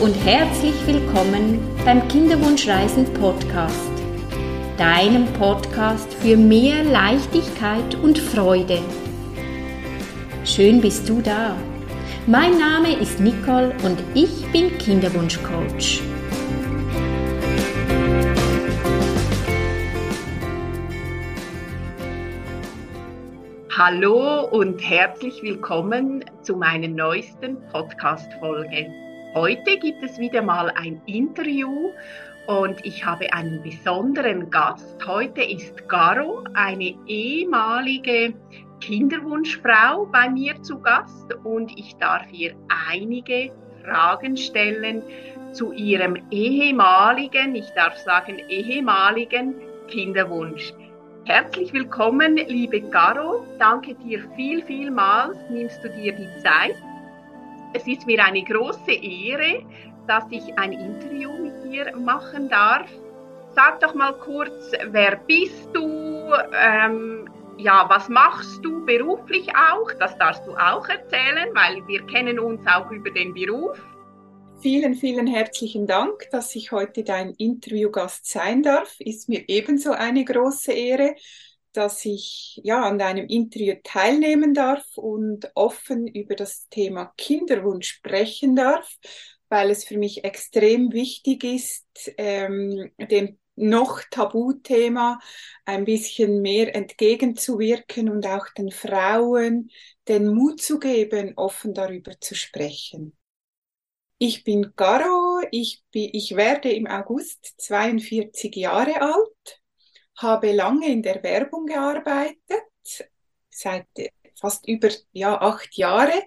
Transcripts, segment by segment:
und herzlich willkommen beim Kinderwunschreisen Podcast, deinem Podcast für mehr Leichtigkeit und Freude. Schön bist du da. Mein Name ist Nicole und ich bin Kinderwunschcoach. Hallo und herzlich willkommen zu meiner neuesten Podcast-Folge. Heute gibt es wieder mal ein Interview und ich habe einen besonderen Gast. Heute ist Garo, eine ehemalige Kinderwunschfrau, bei mir zu Gast und ich darf ihr einige Fragen stellen zu ihrem ehemaligen, ich darf sagen ehemaligen Kinderwunsch. Herzlich willkommen, liebe Caro. Danke dir viel, vielmals. Nimmst du dir die Zeit? Es ist mir eine große Ehre, dass ich ein Interview mit dir machen darf. Sag doch mal kurz, wer bist du? Ähm, ja, was machst du beruflich auch? Das darfst du auch erzählen, weil wir kennen uns auch über den Beruf. Vielen, vielen herzlichen Dank, dass ich heute dein Interviewgast sein darf. Ist mir ebenso eine große Ehre, dass ich ja an deinem Interview teilnehmen darf und offen über das Thema Kinderwunsch sprechen darf, weil es für mich extrem wichtig ist, ähm, dem noch Tabuthema ein bisschen mehr entgegenzuwirken und auch den Frauen den Mut zu geben, offen darüber zu sprechen. Ich bin Garo, ich, bin, ich werde im August 42 Jahre alt, habe lange in der Werbung gearbeitet, seit fast über ja, acht Jahre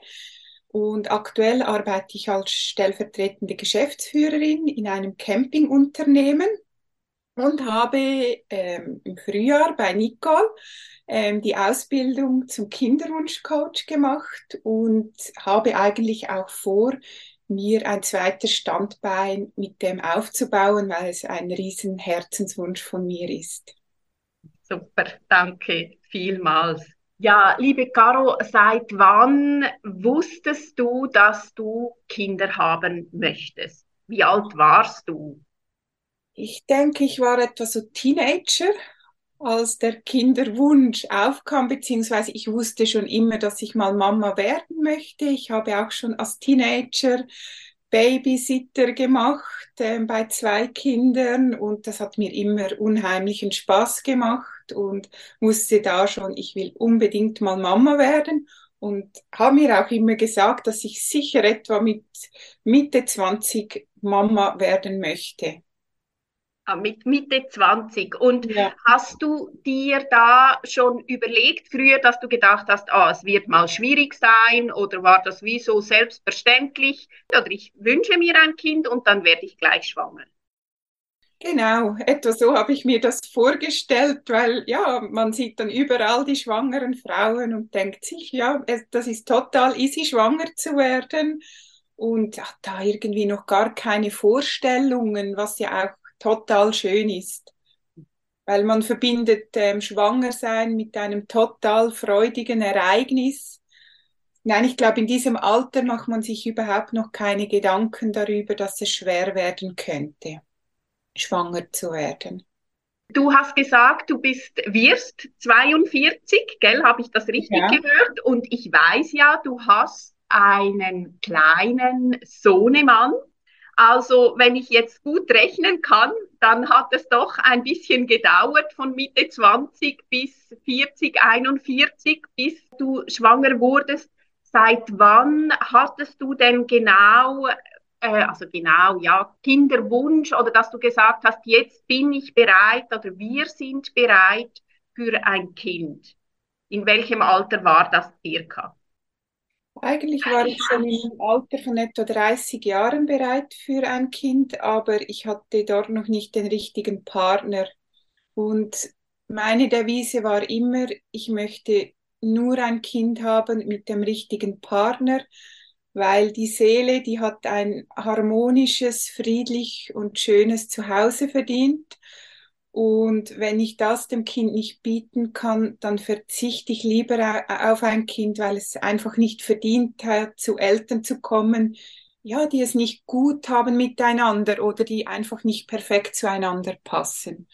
und aktuell arbeite ich als stellvertretende Geschäftsführerin in einem Campingunternehmen und habe ähm, im Frühjahr bei Nicole ähm, die Ausbildung zum Kinderwunschcoach gemacht und habe eigentlich auch vor, mir ein zweites Standbein mit dem aufzubauen, weil es ein riesen Herzenswunsch von mir ist. Super, danke vielmals. Ja, liebe Caro, seit wann wusstest du, dass du Kinder haben möchtest? Wie alt warst du? Ich denke, ich war etwa so Teenager als der Kinderwunsch aufkam, beziehungsweise ich wusste schon immer, dass ich mal Mama werden möchte. Ich habe auch schon als Teenager Babysitter gemacht äh, bei zwei Kindern und das hat mir immer unheimlichen Spaß gemacht und wusste da schon, ich will unbedingt mal Mama werden und habe mir auch immer gesagt, dass ich sicher etwa mit Mitte 20 Mama werden möchte. Ah, mit Mitte 20. Und ja. hast du dir da schon überlegt, früher, dass du gedacht hast, ah, es wird mal schwierig sein oder war das wie so selbstverständlich? Oder ich wünsche mir ein Kind und dann werde ich gleich schwanger. Genau, etwa so habe ich mir das vorgestellt, weil ja, man sieht dann überall die schwangeren Frauen und denkt sich, ja, das ist total easy, schwanger zu werden und hat da irgendwie noch gar keine Vorstellungen, was ja auch total schön ist. Weil man verbindet ähm, Schwangersein mit einem total freudigen Ereignis. Nein, ich glaube, in diesem Alter macht man sich überhaupt noch keine Gedanken darüber, dass es schwer werden könnte, schwanger zu werden. Du hast gesagt, du bist, wirst 42, gell? Habe ich das richtig ja. gehört? Und ich weiß ja, du hast einen kleinen Sohnemann. Also wenn ich jetzt gut rechnen kann, dann hat es doch ein bisschen gedauert von Mitte 20 bis 40, 41, bis du schwanger wurdest. Seit wann hattest du denn genau, äh, also genau, ja, Kinderwunsch oder dass du gesagt hast, jetzt bin ich bereit oder wir sind bereit für ein Kind? In welchem Alter war das circa? Eigentlich war ich schon im Alter von etwa 30 Jahren bereit für ein Kind, aber ich hatte dort noch nicht den richtigen Partner. Und meine Devise war immer, ich möchte nur ein Kind haben mit dem richtigen Partner, weil die Seele, die hat ein harmonisches, friedlich und schönes Zuhause verdient. Und wenn ich das dem Kind nicht bieten kann, dann verzichte ich lieber auf ein Kind, weil es einfach nicht verdient hat, zu Eltern zu kommen, ja, die es nicht gut haben miteinander oder die einfach nicht perfekt zueinander passen.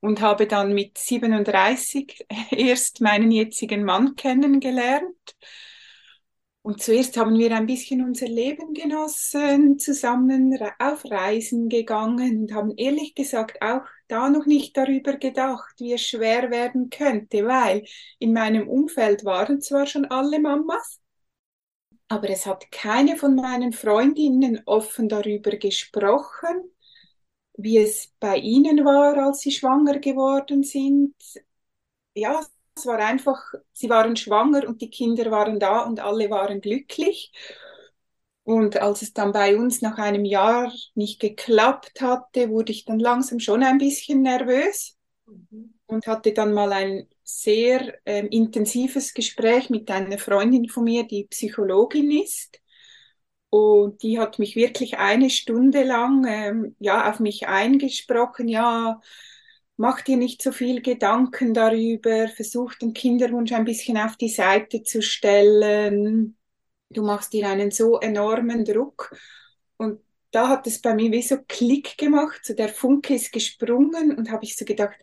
Und habe dann mit 37 erst meinen jetzigen Mann kennengelernt. Und zuerst haben wir ein bisschen unser Leben genossen, zusammen auf Reisen gegangen und haben ehrlich gesagt auch da noch nicht darüber gedacht, wie es schwer werden könnte, weil in meinem Umfeld waren zwar schon alle Mamas, aber es hat keine von meinen Freundinnen offen darüber gesprochen, wie es bei ihnen war, als sie schwanger geworden sind. Ja, es war einfach, sie waren schwanger und die Kinder waren da und alle waren glücklich. Und als es dann bei uns nach einem Jahr nicht geklappt hatte, wurde ich dann langsam schon ein bisschen nervös mhm. und hatte dann mal ein sehr ähm, intensives Gespräch mit einer Freundin von mir, die Psychologin ist. Und die hat mich wirklich eine Stunde lang ähm, ja auf mich eingesprochen, ja, mach dir nicht so viel Gedanken darüber, versuch den Kinderwunsch ein bisschen auf die Seite zu stellen. Du machst dir einen so enormen Druck. Und da hat es bei mir wie so Klick gemacht, so der Funke ist gesprungen und habe ich so gedacht,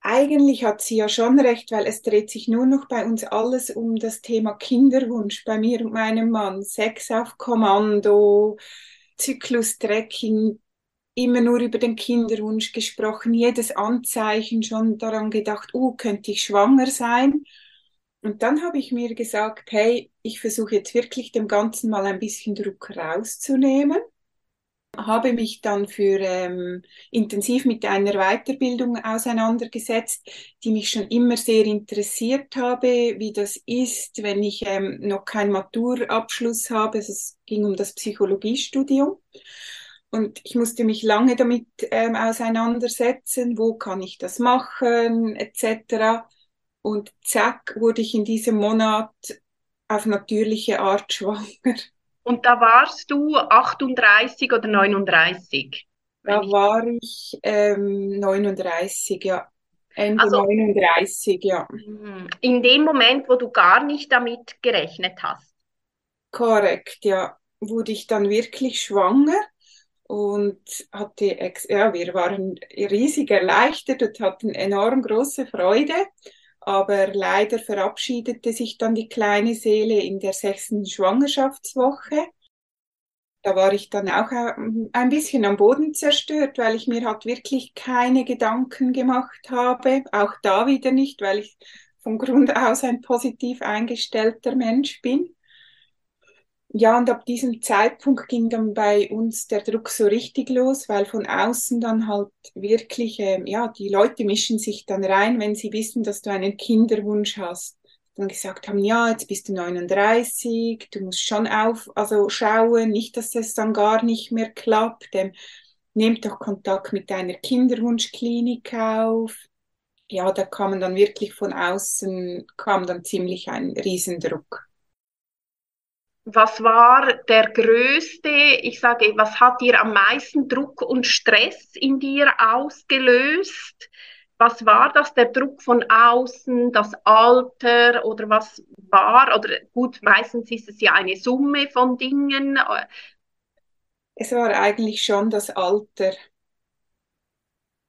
eigentlich hat sie ja schon recht, weil es dreht sich nur noch bei uns alles um das Thema Kinderwunsch, bei mir und meinem Mann. Sex auf Kommando, Zyklus-Tracking, immer nur über den Kinderwunsch gesprochen, jedes Anzeichen schon daran gedacht, oh, könnte ich schwanger sein? Und dann habe ich mir gesagt, hey, ich versuche jetzt wirklich dem Ganzen mal ein bisschen Druck rauszunehmen habe mich dann für ähm, intensiv mit einer Weiterbildung auseinandergesetzt, die mich schon immer sehr interessiert habe, wie das ist, wenn ich ähm, noch keinen Maturabschluss habe. Also es ging um das Psychologiestudium. Und ich musste mich lange damit ähm, auseinandersetzen, wo kann ich das machen, etc. Und zack, wurde ich in diesem Monat auf natürliche Art schwanger. Und da warst du 38 oder 39? Da war ich ähm, 39, ja. Ende also, 39, ja. Hm, in dem Moment, wo du gar nicht damit gerechnet hast. Korrekt, ja. Wurde ich dann wirklich schwanger und hatte, ex ja, wir waren riesig erleichtert und hatten enorm große Freude. Aber leider verabschiedete sich dann die kleine Seele in der sechsten Schwangerschaftswoche. Da war ich dann auch äh, ein bisschen am Boden zerstört, weil ich mir halt wirklich keine Gedanken gemacht habe. Auch da wieder nicht, weil ich von Grund aus ein positiv eingestellter Mensch bin ja, und ab diesem Zeitpunkt ging dann bei uns der Druck so richtig los, weil von außen dann halt wirklich, äh, ja, die Leute mischen sich dann rein, wenn sie wissen, dass du einen Kinderwunsch hast. Dann gesagt haben, ja, jetzt bist du 39, du musst schon auf, also schauen, nicht, dass das dann gar nicht mehr klappt. Ähm, nehmt doch Kontakt mit deiner Kinderwunschklinik auf. Ja, da kam dann wirklich von außen, kam dann ziemlich ein Riesendruck was war der größte, ich sage, was hat dir am meisten Druck und Stress in dir ausgelöst? Was war das, der Druck von außen, das Alter oder was war? Oder gut, meistens ist es ja eine Summe von Dingen. Es war eigentlich schon das Alter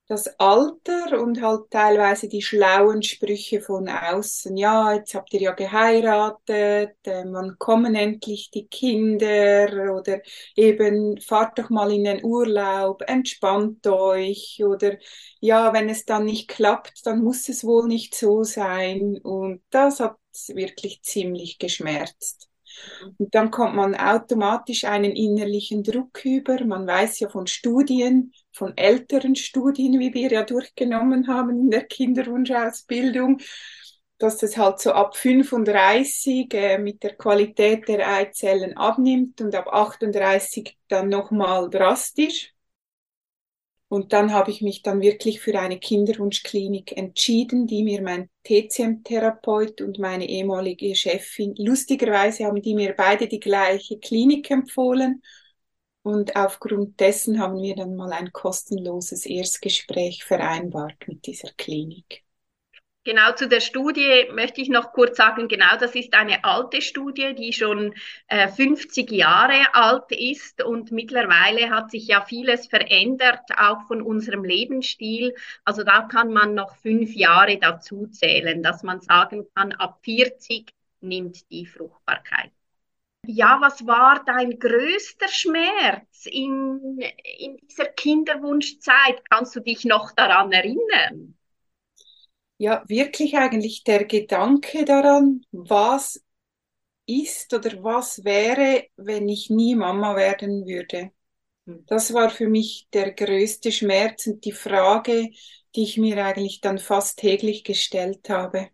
das Alter und halt teilweise die schlauen Sprüche von außen. Ja, jetzt habt ihr ja geheiratet, äh, wann kommen endlich die Kinder oder eben fahrt doch mal in den Urlaub, entspannt euch oder ja, wenn es dann nicht klappt, dann muss es wohl nicht so sein und das hat wirklich ziemlich geschmerzt. Und dann kommt man automatisch einen innerlichen Druck über. Man weiß ja von Studien, von älteren Studien, wie wir ja durchgenommen haben in der Kinderwunschausbildung, dass es halt so ab 35 äh, mit der Qualität der Eizellen abnimmt und ab 38 dann nochmal drastisch. Und dann habe ich mich dann wirklich für eine Kinderwunschklinik entschieden, die mir mein TCM-Therapeut und meine ehemalige Chefin, lustigerweise haben die mir beide die gleiche Klinik empfohlen. Und aufgrund dessen haben wir dann mal ein kostenloses Erstgespräch vereinbart mit dieser Klinik. Genau zu der Studie möchte ich noch kurz sagen, genau das ist eine alte Studie, die schon äh, 50 Jahre alt ist und mittlerweile hat sich ja vieles verändert, auch von unserem Lebensstil. Also da kann man noch fünf Jahre dazu zählen, dass man sagen kann, ab 40 nimmt die Fruchtbarkeit. Ja, was war dein größter Schmerz in, in dieser Kinderwunschzeit? Kannst du dich noch daran erinnern? Ja, wirklich eigentlich der Gedanke daran, was ist oder was wäre, wenn ich nie Mama werden würde. Hm. Das war für mich der größte Schmerz und die Frage, die ich mir eigentlich dann fast täglich gestellt habe.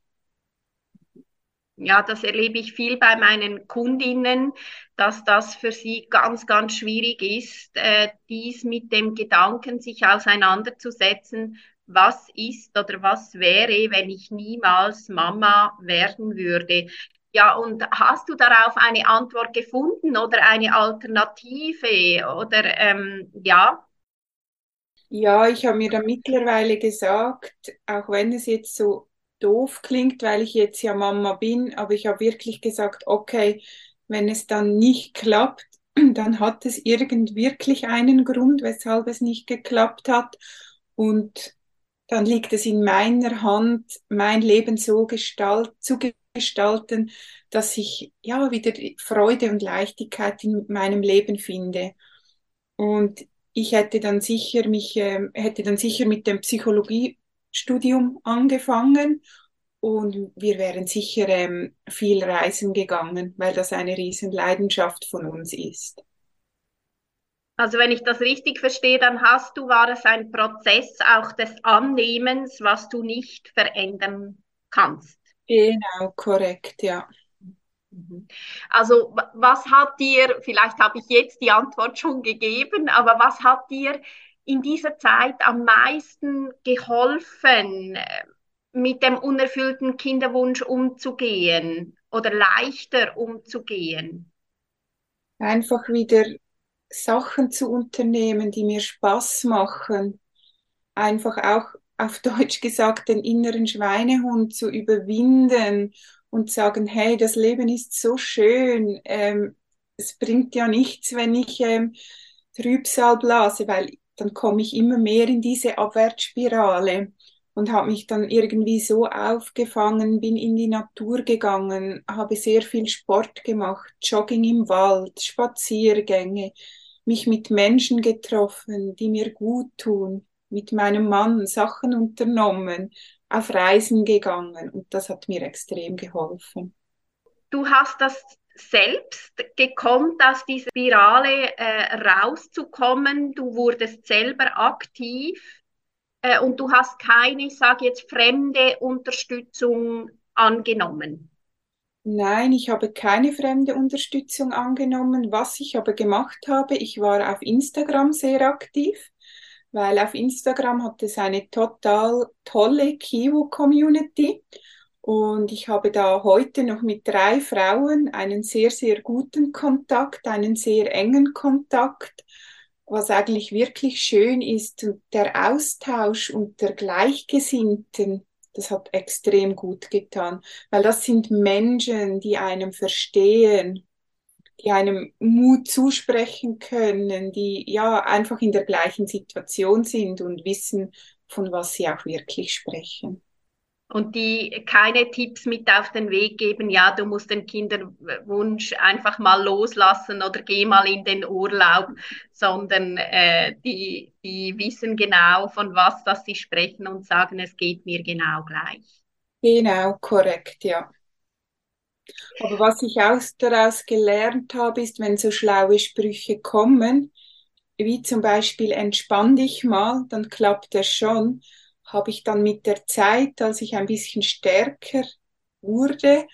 Ja, das erlebe ich viel bei meinen Kundinnen, dass das für sie ganz, ganz schwierig ist, äh, dies mit dem Gedanken sich auseinanderzusetzen, was ist oder was wäre, wenn ich niemals Mama werden würde. Ja, und hast du darauf eine Antwort gefunden oder eine Alternative oder ähm, ja? Ja, ich habe mir da mittlerweile gesagt, auch wenn es jetzt so doof klingt, weil ich jetzt ja Mama bin, aber ich habe wirklich gesagt, okay, wenn es dann nicht klappt, dann hat es irgend wirklich einen Grund, weshalb es nicht geklappt hat. Und dann liegt es in meiner Hand, mein Leben so gestalt, zu gestalten, dass ich ja wieder Freude und Leichtigkeit in meinem Leben finde. Und ich hätte dann sicher mich, äh, hätte dann sicher mit dem Psychologiestudium angefangen und wir wären sicher ähm, viel reisen gegangen, weil das eine Riesenleidenschaft von uns ist. Also wenn ich das richtig verstehe, dann hast du, war es ein Prozess auch des Annehmens, was du nicht verändern kannst. Genau, korrekt, ja. Mhm. Also was hat dir, vielleicht habe ich jetzt die Antwort schon gegeben, aber was hat dir in dieser Zeit am meisten geholfen, mit dem unerfüllten Kinderwunsch umzugehen oder leichter umzugehen? Einfach wieder Sachen zu unternehmen, die mir Spaß machen. Einfach auch auf Deutsch gesagt, den inneren Schweinehund zu überwinden und sagen, hey, das Leben ist so schön. Ähm, es bringt ja nichts, wenn ich ähm, Trübsal blase, weil dann komme ich immer mehr in diese Abwärtsspirale und habe mich dann irgendwie so aufgefangen, bin in die Natur gegangen, habe sehr viel Sport gemacht, Jogging im Wald, Spaziergänge, mich mit Menschen getroffen, die mir gut tun, mit meinem Mann Sachen unternommen, auf Reisen gegangen und das hat mir extrem geholfen. Du hast das selbst gekonnt, aus dieser Spirale äh, rauszukommen. Du wurdest selber aktiv äh, und du hast keine, ich sage jetzt, fremde Unterstützung angenommen. Nein, ich habe keine fremde Unterstützung angenommen. Was ich aber gemacht habe, ich war auf Instagram sehr aktiv, weil auf Instagram hat es eine total tolle Kiwo-Community. Und ich habe da heute noch mit drei Frauen einen sehr, sehr guten Kontakt, einen sehr engen Kontakt, was eigentlich wirklich schön ist. der Austausch unter Gleichgesinnten, das hat extrem gut getan, weil das sind Menschen, die einem verstehen, die einem Mut zusprechen können, die ja einfach in der gleichen Situation sind und wissen, von was sie auch wirklich sprechen und die keine Tipps mit auf den Weg geben, ja, du musst den Kinderwunsch einfach mal loslassen oder geh mal in den Urlaub, sondern äh, die, die wissen genau, von was das sie sprechen und sagen, es geht mir genau gleich. Genau, korrekt, ja. Aber was ich auch daraus gelernt habe, ist, wenn so schlaue Sprüche kommen, wie zum Beispiel entspann dich mal, dann klappt es schon habe ich dann mit der Zeit, als ich ein bisschen stärker wurde,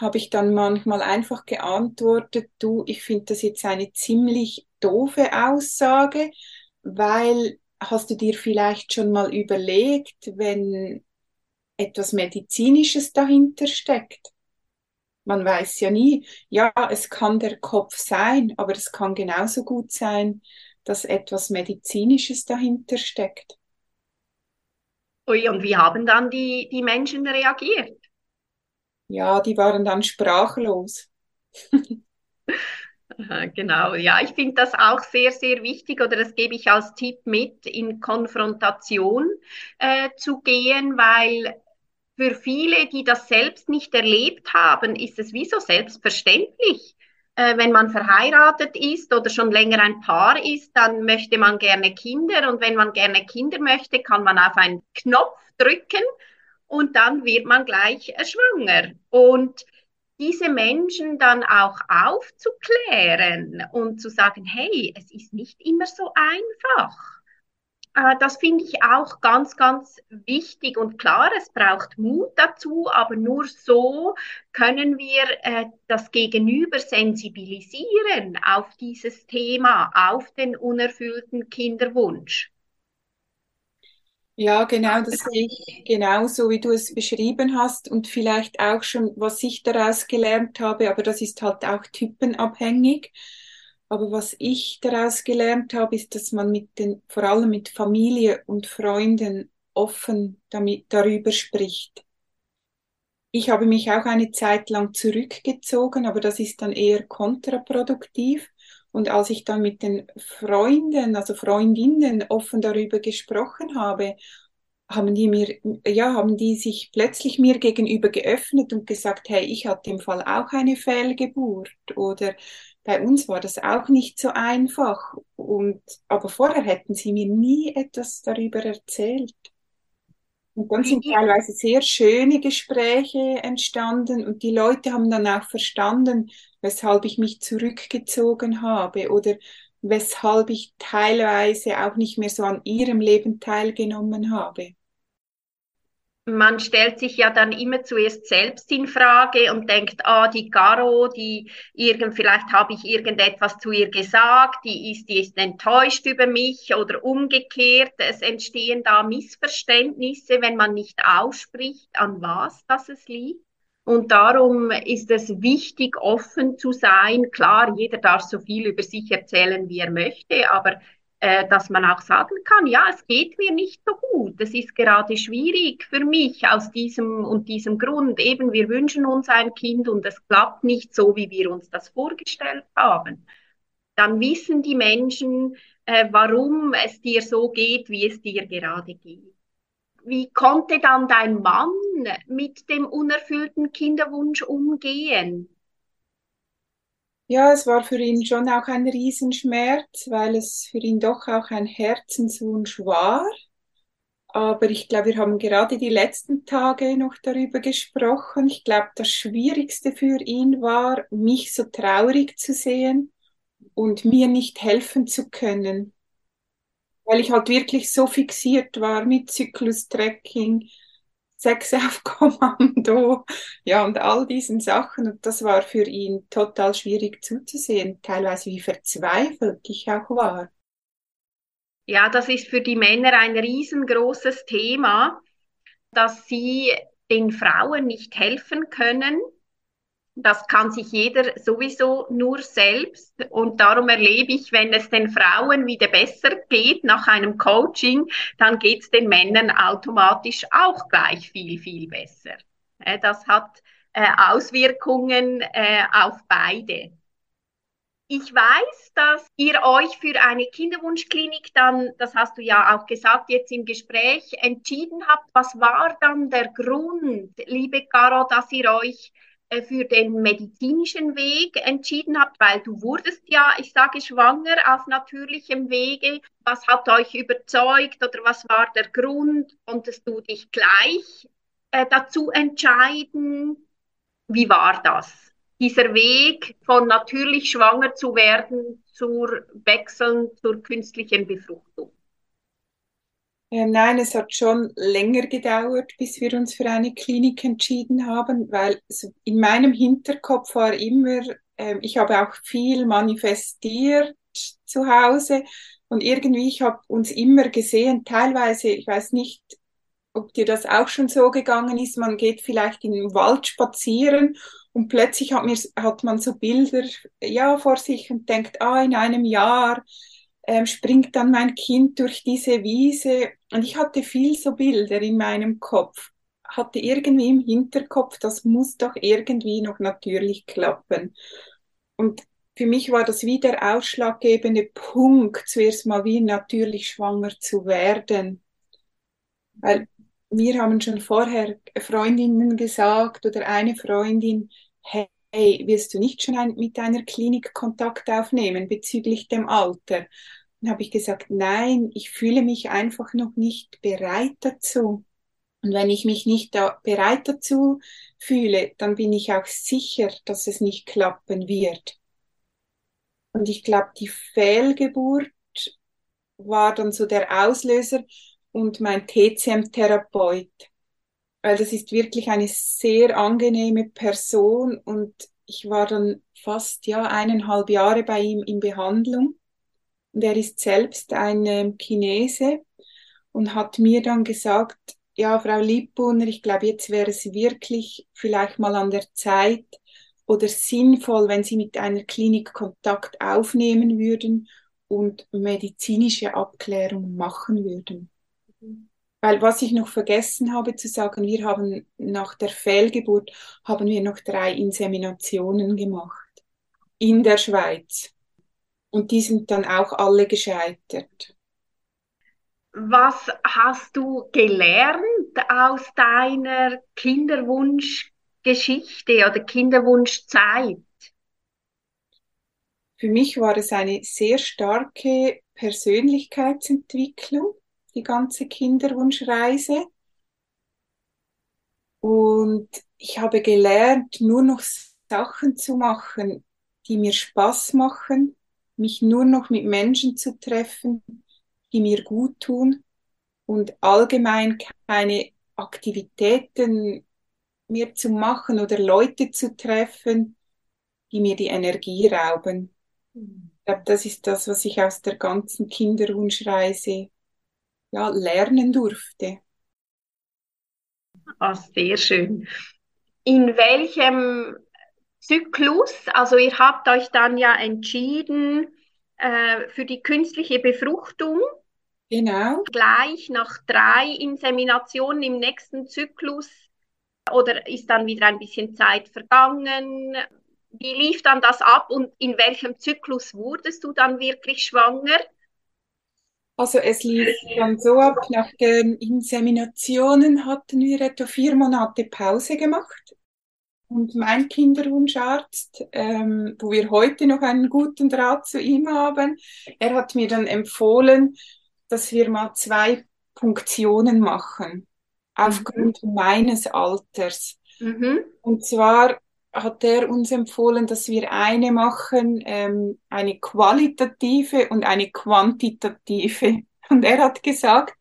habe ich dann manchmal einfach geantwortet, du, ich finde das jetzt eine ziemlich doofe Aussage, weil hast du dir vielleicht schon mal überlegt, wenn etwas Medizinisches dahinter steckt? Man weiß ja nie, ja, es kann der Kopf sein, aber es kann genauso gut sein, dass etwas Medizinisches dahinter steckt. Und wie haben dann die, die Menschen reagiert? Ja, die waren dann sprachlos. Genau, ja, ich finde das auch sehr, sehr wichtig oder das gebe ich als Tipp mit, in Konfrontation äh, zu gehen, weil für viele, die das selbst nicht erlebt haben, ist es wie so selbstverständlich. Äh, wenn man verheiratet ist oder schon länger ein Paar ist, dann möchte man gerne Kinder und wenn man gerne Kinder möchte, kann man auf einen Knopf drücken und dann wird man gleich äh, schwanger. Und diese Menschen dann auch aufzuklären und zu sagen, hey, es ist nicht immer so einfach. Äh, das finde ich auch ganz, ganz wichtig und klar. Es braucht Mut dazu, aber nur so können wir äh, das Gegenüber sensibilisieren auf dieses Thema, auf den unerfüllten Kinderwunsch. Ja, genau, das sehe ich genauso, wie du es beschrieben hast und vielleicht auch schon, was ich daraus gelernt habe, aber das ist halt auch typenabhängig. Aber was ich daraus gelernt habe, ist, dass man mit den, vor allem mit Familie und Freunden offen damit, darüber spricht. Ich habe mich auch eine Zeit lang zurückgezogen, aber das ist dann eher kontraproduktiv. Und als ich dann mit den Freunden, also Freundinnen offen darüber gesprochen habe, haben die mir, ja, haben die sich plötzlich mir gegenüber geöffnet und gesagt, hey, ich hatte im Fall auch eine Fehlgeburt oder bei uns war das auch nicht so einfach. Und, aber vorher hätten sie mir nie etwas darüber erzählt. Und dann sind teilweise sehr schöne Gespräche entstanden und die Leute haben dann auch verstanden, weshalb ich mich zurückgezogen habe oder weshalb ich teilweise auch nicht mehr so an ihrem Leben teilgenommen habe man stellt sich ja dann immer zuerst selbst in Frage und denkt, ah, die Caro, die irgend, vielleicht habe ich irgendetwas zu ihr gesagt, die ist, die ist enttäuscht über mich oder umgekehrt. Es entstehen da Missverständnisse, wenn man nicht ausspricht, an was das es liegt. Und darum ist es wichtig, offen zu sein. Klar, jeder darf so viel über sich erzählen, wie er möchte, aber äh, dass man auch sagen kann, ja, es geht mir nicht so gut, es ist gerade schwierig für mich aus diesem und diesem Grund. Eben, wir wünschen uns ein Kind und es klappt nicht so, wie wir uns das vorgestellt haben. Dann wissen die Menschen, äh, warum es dir so geht, wie es dir gerade geht. Wie konnte dann dein Mann mit dem unerfüllten Kinderwunsch umgehen? Ja, es war für ihn schon auch ein Riesenschmerz, weil es für ihn doch auch ein Herzenswunsch war. Aber ich glaube, wir haben gerade die letzten Tage noch darüber gesprochen. Ich glaube, das Schwierigste für ihn war, mich so traurig zu sehen und mir nicht helfen zu können. Weil ich halt wirklich so fixiert war mit Zyklus-Tracking, Sex auf Kommando, ja, und all diesen Sachen. Und das war für ihn total schwierig zuzusehen, teilweise wie verzweifelt ich auch war. Ja, das ist für die Männer ein riesengroßes Thema, dass sie den Frauen nicht helfen können, das kann sich jeder sowieso nur selbst. Und darum erlebe ich, wenn es den Frauen wieder besser geht nach einem Coaching, dann geht es den Männern automatisch auch gleich viel, viel besser. Das hat äh, Auswirkungen äh, auf beide. Ich weiß, dass ihr euch für eine Kinderwunschklinik dann, das hast du ja auch gesagt jetzt im Gespräch, entschieden habt. Was war dann der Grund, liebe Caro, dass ihr euch äh, für den medizinischen Weg entschieden habt, weil du wurdest ja, ich sage, schwanger auf natürlichem Wege. Was hat euch überzeugt oder was war der Grund? Konntest du dich gleich äh, dazu entscheiden? Wie war das? Dieser Weg von natürlich schwanger zu werden zur Wechseln zur künstlichen Befruchtung. Ja, nein, es hat schon länger gedauert, bis wir uns für eine Klinik entschieden haben, weil in meinem Hinterkopf war immer, äh, ich habe auch viel manifestiert zu Hause und irgendwie, ich habe uns immer gesehen, teilweise, ich weiß nicht, ob dir das auch schon so gegangen ist, man geht vielleicht in den Wald spazieren und plötzlich hat, mir, hat man so Bilder ja, vor sich und denkt, ah, in einem Jahr ähm, springt dann mein Kind durch diese Wiese. Und ich hatte viel so Bilder in meinem Kopf, hatte irgendwie im Hinterkopf, das muss doch irgendwie noch natürlich klappen. Und für mich war das wie der ausschlaggebende Punkt, zuerst mal wie natürlich schwanger zu werden. Weil wir haben schon vorher Freundinnen gesagt oder eine Freundin, hey, willst du nicht schon ein, mit einer Klinik Kontakt aufnehmen bezüglich dem Alter? Dann habe ich gesagt, nein, ich fühle mich einfach noch nicht bereit dazu. Und wenn ich mich nicht da bereit dazu fühle, dann bin ich auch sicher, dass es nicht klappen wird. Und ich glaube, die Fehlgeburt war dann so der Auslöser und mein TCM-Therapeut. Weil das ist wirklich eine sehr angenehme Person und ich war dann fast ja eineinhalb Jahre bei ihm in Behandlung. Und er ist selbst ein ähm, Chinese und hat mir dann gesagt, ja, Frau Liebbrunner, ich glaube, jetzt wäre es wirklich vielleicht mal an der Zeit, oder sinnvoll, wenn Sie mit einer Klinik Kontakt aufnehmen würden und medizinische Abklärung machen würden. Weil was ich noch vergessen habe zu sagen, wir haben nach der Fehlgeburt haben wir noch drei Inseminationen gemacht in der Schweiz. Und die sind dann auch alle gescheitert. Was hast du gelernt aus deiner Kinderwunsch Geschichte oder Kinderwunschzeit? Für mich war es eine sehr starke Persönlichkeitsentwicklung, die ganze Kinderwunschreise. Und ich habe gelernt, nur noch Sachen zu machen, die mir Spaß machen, mich nur noch mit Menschen zu treffen, die mir gut tun und allgemein keine Aktivitäten mir zu machen oder Leute zu treffen, die mir die Energie rauben. Ich glaube, das ist das, was ich aus der ganzen Kinderwunschreise ja, lernen durfte. Oh, sehr schön. In welchem Zyklus, also ihr habt euch dann ja entschieden äh, für die künstliche Befruchtung. Genau. Gleich nach drei Inseminationen im nächsten Zyklus oder ist dann wieder ein bisschen Zeit vergangen? Wie lief dann das ab und in welchem Zyklus wurdest du dann wirklich schwanger? Also es lief dann so ab, nach den Inseminationen hatten wir etwa vier Monate Pause gemacht. Und mein Kinderwunscharzt, ähm, wo wir heute noch einen guten Draht zu ihm haben, er hat mir dann empfohlen, dass wir mal zwei Punktionen machen aufgrund mhm. meines Alters. Mhm. Und zwar hat er uns empfohlen, dass wir eine machen, ähm, eine qualitative und eine quantitative. Und er hat gesagt,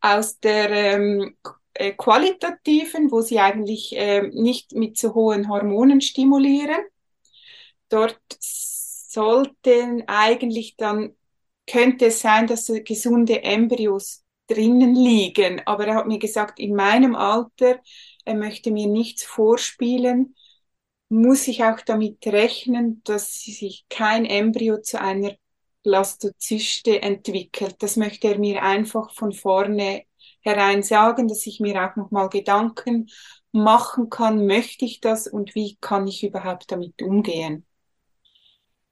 aus der ähm, äh, qualitativen, wo sie eigentlich äh, nicht mit so hohen Hormonen stimulieren, dort sollten eigentlich dann, könnte es sein, dass so gesunde Embryos drinnen liegen. Aber er hat mir gesagt, in meinem Alter, er möchte mir nichts vorspielen, muss ich auch damit rechnen, dass sich kein Embryo zu einer Blastozyste entwickelt. Das möchte er mir einfach von vorne herein sagen, dass ich mir auch nochmal Gedanken machen kann, möchte ich das und wie kann ich überhaupt damit umgehen.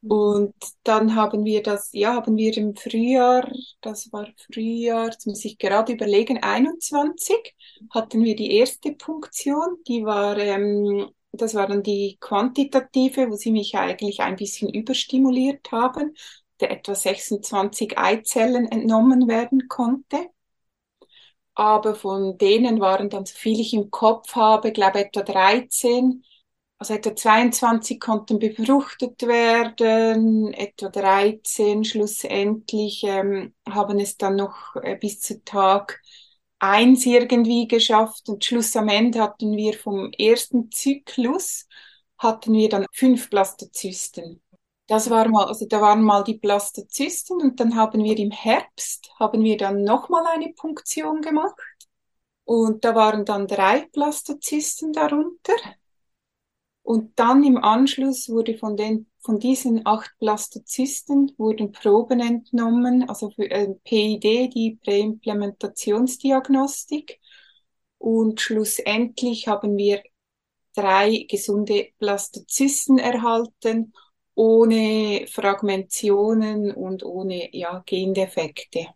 Und dann haben wir das, ja, haben wir im Frühjahr, das war Frühjahr, jetzt muss ich gerade überlegen, 21 hatten wir die erste Punktion, die war, ähm, das war dann die quantitative, wo sie mich eigentlich ein bisschen überstimuliert haben, der etwa 26 Eizellen entnommen werden konnte. Aber von denen waren dann, so viel ich im Kopf habe, glaube etwa 13 also etwa 22 konnten befruchtet werden, etwa 13 schlussendlich ähm, haben es dann noch äh, bis zu Tag 1 irgendwie geschafft und Schluss am Ende hatten wir vom ersten Zyklus hatten wir dann fünf Blastozysten. Das war mal, also da waren mal die Blastozysten und dann haben wir im Herbst, haben wir dann nochmal eine Punktion gemacht und da waren dann drei Blastozysten darunter. Und dann im Anschluss wurde von den, von diesen acht Blastozysten wurden Proben entnommen, also für äh, PID, die Präimplementationsdiagnostik. Und schlussendlich haben wir drei gesunde Blastozysten erhalten, ohne Fragmentationen und ohne ja, Gendefekte.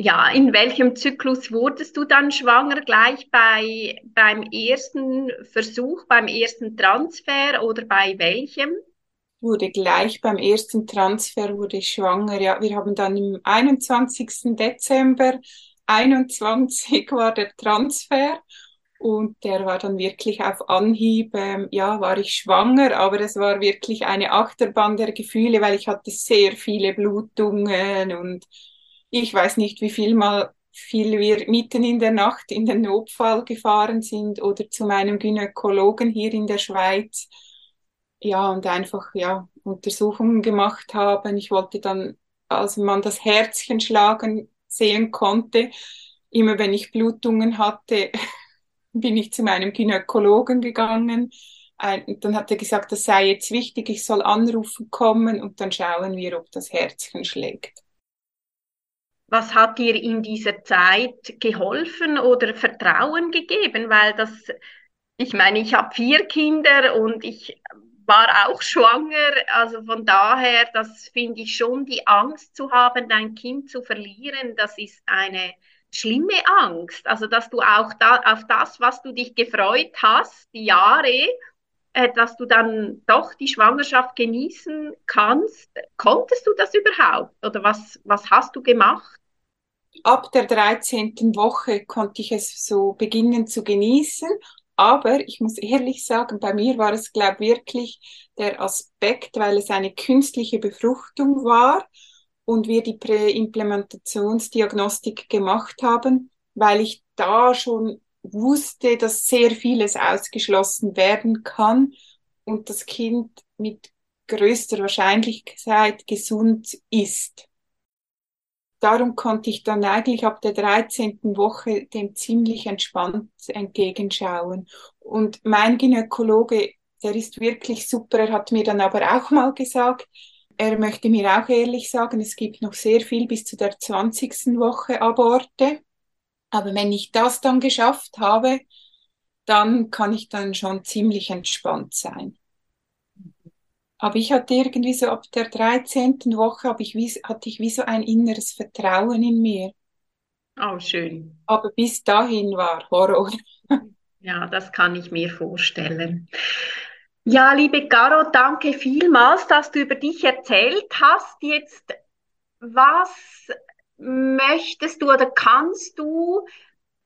Ja, in welchem Zyklus wurdest du dann schwanger? Gleich bei, beim ersten Versuch, beim ersten Transfer oder bei welchem? Wurde gleich beim ersten Transfer wurde ich schwanger. Ja, wir haben dann im 21. Dezember 21 war der Transfer und der war dann wirklich auf Anhieb, ähm, ja, war ich schwanger, aber es war wirklich eine Achterbahn der Gefühle, weil ich hatte sehr viele Blutungen und ich weiß nicht, wie viel mal viel wir mitten in der Nacht in den Notfall gefahren sind oder zu meinem Gynäkologen hier in der Schweiz. Ja, und einfach, ja, Untersuchungen gemacht haben. Ich wollte dann, als man das Herzchen schlagen sehen konnte, immer wenn ich Blutungen hatte, bin ich zu meinem Gynäkologen gegangen. Und dann hat er gesagt, das sei jetzt wichtig, ich soll anrufen kommen und dann schauen wir, ob das Herzchen schlägt. Was hat dir in dieser Zeit geholfen oder Vertrauen gegeben? Weil das, ich meine, ich habe vier Kinder und ich war auch schwanger. Also von daher, das finde ich schon, die Angst zu haben, dein Kind zu verlieren, das ist eine schlimme Angst. Also dass du auch da, auf das, was du dich gefreut hast, die Jahre, äh, dass du dann doch die Schwangerschaft genießen kannst. Konntest du das überhaupt? Oder was, was hast du gemacht? ab der 13. Woche konnte ich es so beginnen zu genießen. Aber ich muss ehrlich sagen, bei mir war es, glaube ich, wirklich der Aspekt, weil es eine künstliche Befruchtung war und wir die Präimplementationsdiagnostik gemacht haben, weil ich da schon wusste, dass sehr vieles ausgeschlossen werden kann und das Kind mit größter Wahrscheinlichkeit gesund ist darum konnte ich dann eigentlich ab der 13. Woche dem ziemlich entspannt entgegenschauen. Und mein Gynäkologe, der ist wirklich super. Er hat mir dann aber auch mal gesagt, er möchte mir auch ehrlich sagen, es gibt noch sehr viel bis zu der 20. Woche Aborte. Aber wenn ich das dann geschafft habe, dann kann ich dann schon ziemlich entspannt sein. Aber ich hatte irgendwie so ab der 13. Woche ich wie, hatte ich wie so ein inneres Vertrauen in mir. Oh, schön. Aber bis dahin war Horror. Ja, das kann ich mir vorstellen. Ja, liebe Caro, danke vielmals, dass du über dich erzählt hast. Jetzt, was möchtest du oder kannst du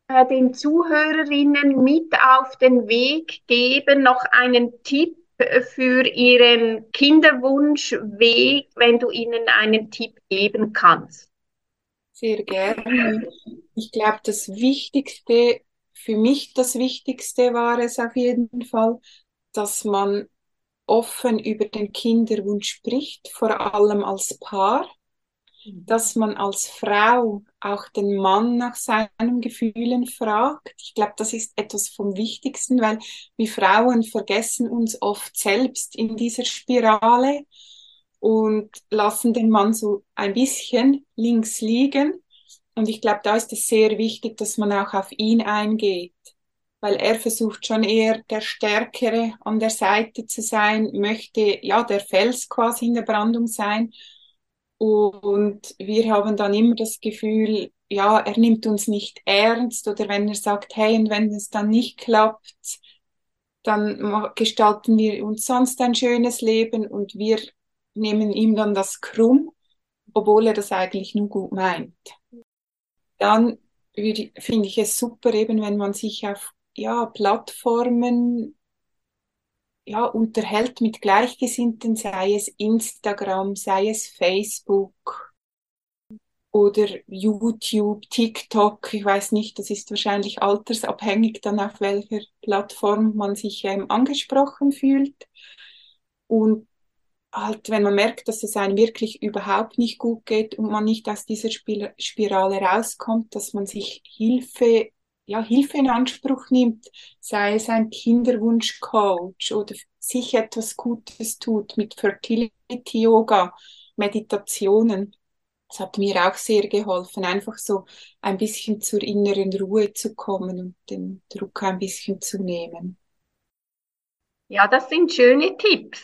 äh, den Zuhörerinnen mit auf den Weg geben, noch einen Tipp für Ihren Kinderwunschweg, wenn du ihnen einen Tipp geben kannst? Sehr gerne. Ich glaube, das Wichtigste, für mich das Wichtigste war es auf jeden Fall, dass man offen über den Kinderwunsch spricht, vor allem als Paar dass man als Frau auch den Mann nach seinen Gefühlen fragt. Ich glaube, das ist etwas vom Wichtigsten, weil wir Frauen vergessen uns oft selbst in dieser Spirale und lassen den Mann so ein bisschen links liegen. Und ich glaube, da ist es sehr wichtig, dass man auch auf ihn eingeht, weil er versucht schon eher der Stärkere an der Seite zu sein, möchte ja der Fels quasi in der Brandung sein und wir haben dann immer das Gefühl, ja, er nimmt uns nicht ernst oder wenn er sagt, hey, und wenn es dann nicht klappt, dann gestalten wir uns sonst ein schönes Leben und wir nehmen ihm dann das krumm, obwohl er das eigentlich nur gut meint. Dann finde ich es super eben, wenn man sich auf ja, Plattformen ja, unterhält mit Gleichgesinnten, sei es Instagram, sei es Facebook oder YouTube, TikTok, ich weiß nicht, das ist wahrscheinlich altersabhängig dann auf welcher Plattform man sich ähm, angesprochen fühlt. Und halt, wenn man merkt, dass es einem wirklich überhaupt nicht gut geht und man nicht aus dieser Spirale rauskommt, dass man sich Hilfe ja, Hilfe in Anspruch nimmt, sei es ein Kinderwunschcoach oder sich etwas Gutes tut mit Fertility Yoga, Meditationen. Das hat mir auch sehr geholfen, einfach so ein bisschen zur inneren Ruhe zu kommen und den Druck ein bisschen zu nehmen. Ja, das sind schöne Tipps.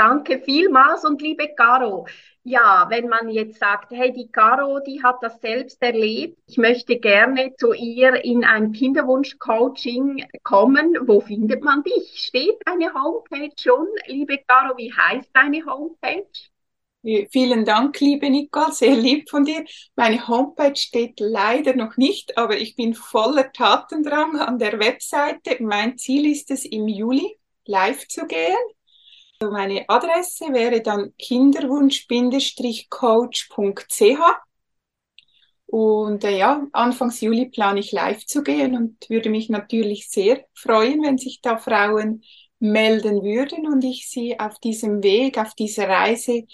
Danke vielmals und liebe Caro. Ja, wenn man jetzt sagt, hey, die Caro, die hat das selbst erlebt, ich möchte gerne zu ihr in ein Kinderwunsch-Coaching kommen, wo findet man dich? Steht deine Homepage schon? Liebe Caro, wie heißt deine Homepage? Vielen Dank, liebe Nicole, sehr lieb von dir. Meine Homepage steht leider noch nicht, aber ich bin voller Tatendrang an der Webseite. Mein Ziel ist es, im Juli live zu gehen. Meine Adresse wäre dann kinderwunsch-coach.ch. Und äh, ja, Anfangs Juli plane ich live zu gehen und würde mich natürlich sehr freuen, wenn sich da Frauen melden würden und ich sie auf diesem Weg, auf dieser Reise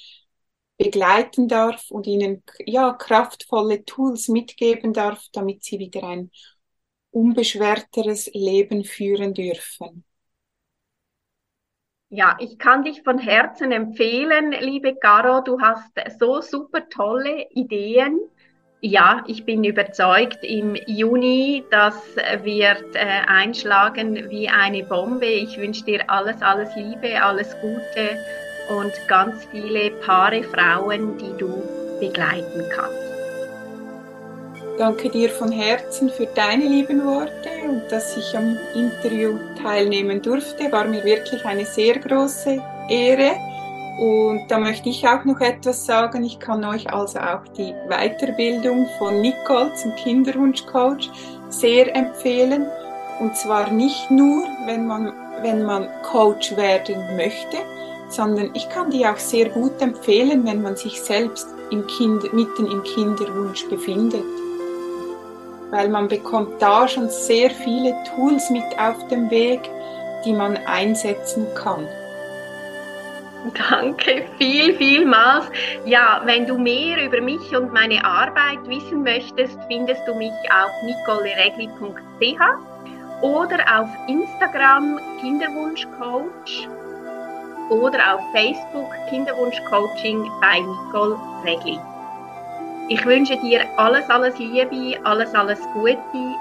begleiten darf und ihnen ja kraftvolle Tools mitgeben darf, damit sie wieder ein unbeschwerteres Leben führen dürfen. Ja, ich kann dich von Herzen empfehlen, liebe Caro. Du hast so super tolle Ideen. Ja, ich bin überzeugt, im Juni, das wird äh, einschlagen wie eine Bombe. Ich wünsche dir alles, alles Liebe, alles Gute und ganz viele Paare Frauen, die du begleiten kannst. Danke dir von Herzen für deine lieben Worte und dass ich am Interview teilnehmen durfte. War mir wirklich eine sehr große Ehre. Und da möchte ich auch noch etwas sagen. Ich kann euch also auch die Weiterbildung von Nicole zum Kinderwunschcoach sehr empfehlen. Und zwar nicht nur, wenn man, wenn man Coach werden möchte, sondern ich kann die auch sehr gut empfehlen, wenn man sich selbst im kind, mitten im Kinderwunsch befindet weil man bekommt da schon sehr viele Tools mit auf dem Weg, die man einsetzen kann. Danke viel, vielmals. Ja, wenn du mehr über mich und meine Arbeit wissen möchtest, findest du mich auf nicoleregli.ch oder auf Instagram Kinderwunschcoach oder auf Facebook Kinderwunschcoaching bei Nicole Regli. Ich wünsche dir alles, alles Liebe, alles, alles Gute